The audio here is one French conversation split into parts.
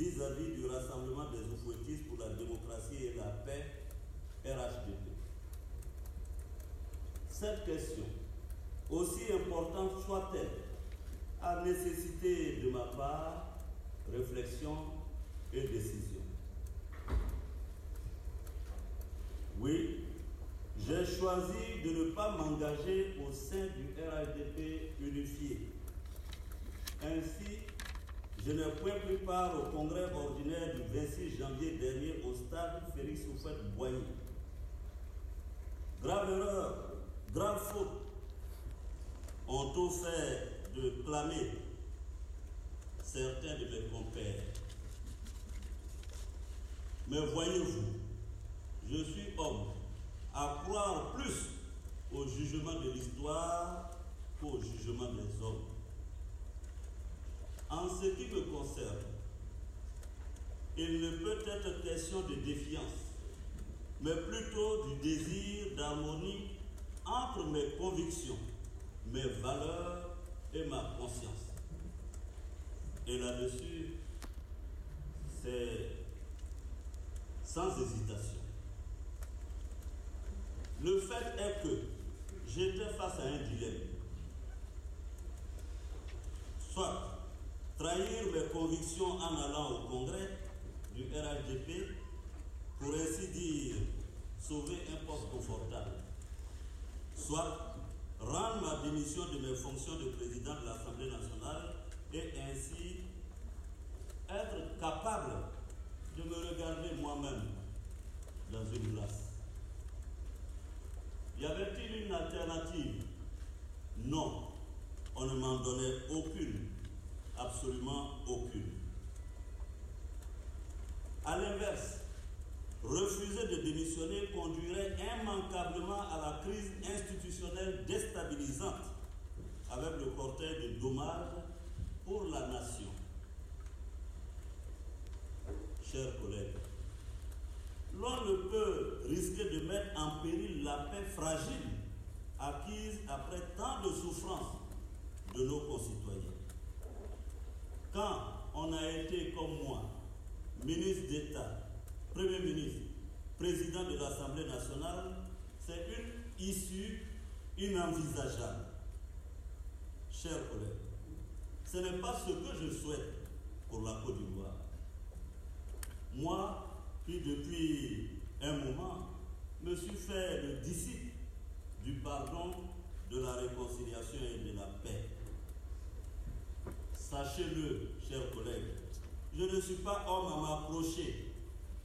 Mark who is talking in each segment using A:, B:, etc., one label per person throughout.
A: vis-à-vis du Rassemblement des Oufouettistes pour la démocratie et la paix, RHDP. Cette question, aussi importante soit-elle, a nécessité de ma part réflexion et décision. Oui, j'ai choisi de ne pas m'engager au sein du RHDP unifié. Ainsi, je n'ai point pris part au congrès ordinaire du 26 janvier dernier au stade Félix Oufette Boigny. Grave erreur, grave faute ont tout fait de clamer certains de mes compères. Mais voyez-vous, je suis homme à croire plus au jugement de l'histoire qu'au jugement des hommes. En ce qui me concerne, il ne peut être question de défiance, mais plutôt du désir d'harmonie entre mes convictions, mes valeurs et ma conscience. Et là-dessus, c'est sans hésitation. Le fait est que j'étais face à un dilemme. Soit trahir mes convictions en allant au congrès du RHDP, pour ainsi dire sauver un poste confortable, soit rendre ma démission de mes fonctions de président de l'Assemblée nationale et ainsi être capable de me regarder moi-même dans une glace. Y avait-il une alternative? Non, on ne m'en donnait aucune, absolument aucune. À l'inverse, refuser de démissionner conduirait immanquablement à la crise institutionnelle déstabilisante avec le cortège de dommages pour la nation. Chers collègues, l'on ne peut risquer de mettre en péril la paix fragile acquise après tant de souffrances de nos concitoyens. Quand on a été comme moi, ministre d'État, Premier ministre, président de l'Assemblée nationale, c'est une issue inenvisageable. Chers collègues, ce n'est pas ce que je souhaite pour la Côte d'Ivoire. Moi, qui depuis un moment me suis fait le disciple du pardon, de la réconciliation et de la paix. Sachez-le, chers collègues, je ne suis pas homme à m'approcher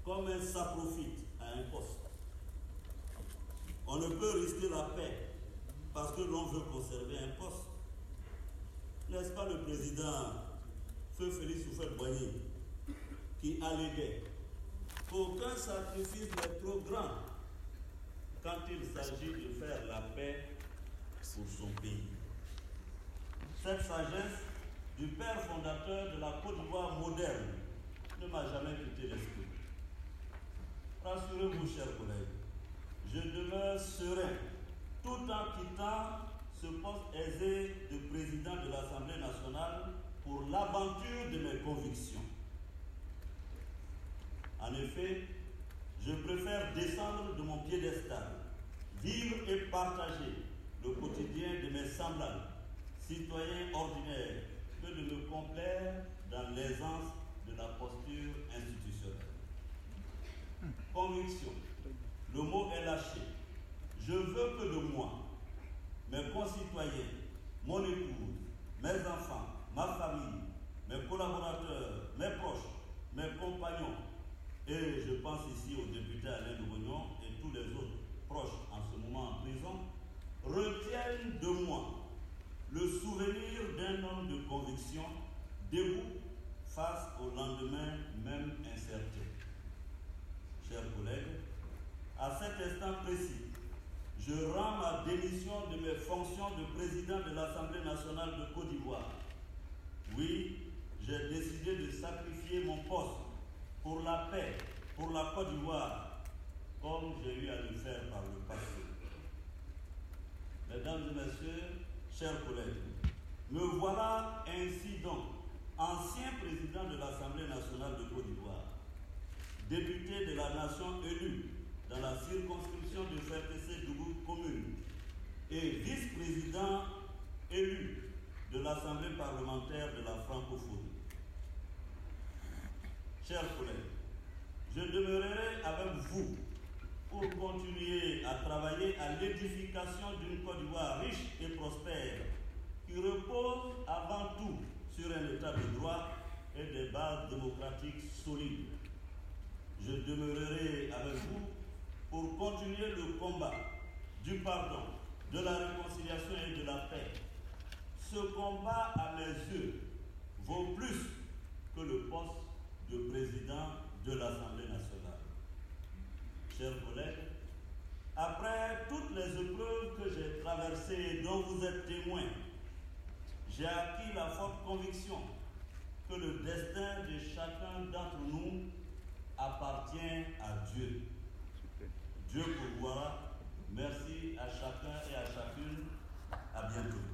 A: comme un saprofite à un poste. On ne peut risquer la paix parce que l'on veut conserver un poste. N'est-ce pas le président Feu Félix Houphouët-Boigny qui alléguait qu'aucun sacrifice n'est trop grand quand il s'agit de faire la paix pour son pays? Cette sagesse du père fondateur de la Côte d'Ivoire moderne ne m'a jamais quitté l'esprit. Rassurez-vous, chers collègues, je demeure serein tout en quittant ce poste aisé de président de l'Assemblée nationale pour l'aventure de mes convictions. En effet, je préfère descendre de mon piédestal, vivre et partager le quotidien de mes semblables, citoyens ordinaires, que de me complaire dans l'aisance de la posture institutionnelle. Conviction, le mot est lâché. Je veux que de moi, mes concitoyens, mon épouse, mes enfants, ma famille, mes collaborateurs, mes proches, mes compagnons, et je pense ici au député Alain Nougonion et tous les autres proches en ce moment en prison, retiennent de moi le souvenir d'un homme de conviction debout face au lendemain même incertain. Chers collègues, à cet instant précis, je rends ma démission de mes fonctions de président de l'Assemblée nationale de Côte d'Ivoire. Oui, j'ai décidé de sacrifier mon poste pour la paix, pour la Côte d'Ivoire, comme j'ai eu à le faire par le passé. Mesdames et messieurs, chers collègues, me voilà ainsi donc, ancien président de l'Assemblée nationale de Côte d'Ivoire, député de la nation élu dans la circonscription de FRTC Dougou commune et vice-président élu de l'Assemblée parlementaire de la francophonie. Chers collègues, je demeurerai avec vous pour continuer à travailler à l'édification d'une Côte d'Ivoire riche et prospère qui repose avant tout sur un état de droit et des bases solides. Je demeurerai avec vous pour continuer le combat du pardon, de la réconciliation et de la paix. Ce combat, à mes yeux, vaut plus que le poste de président de l'Assemblée nationale. Chers collègues, après toutes les épreuves que j'ai traversées et dont vous êtes témoins, j'ai acquis la forte conviction que le destin de Dieu pourvoira. Merci à chacun et à chacune. À bientôt.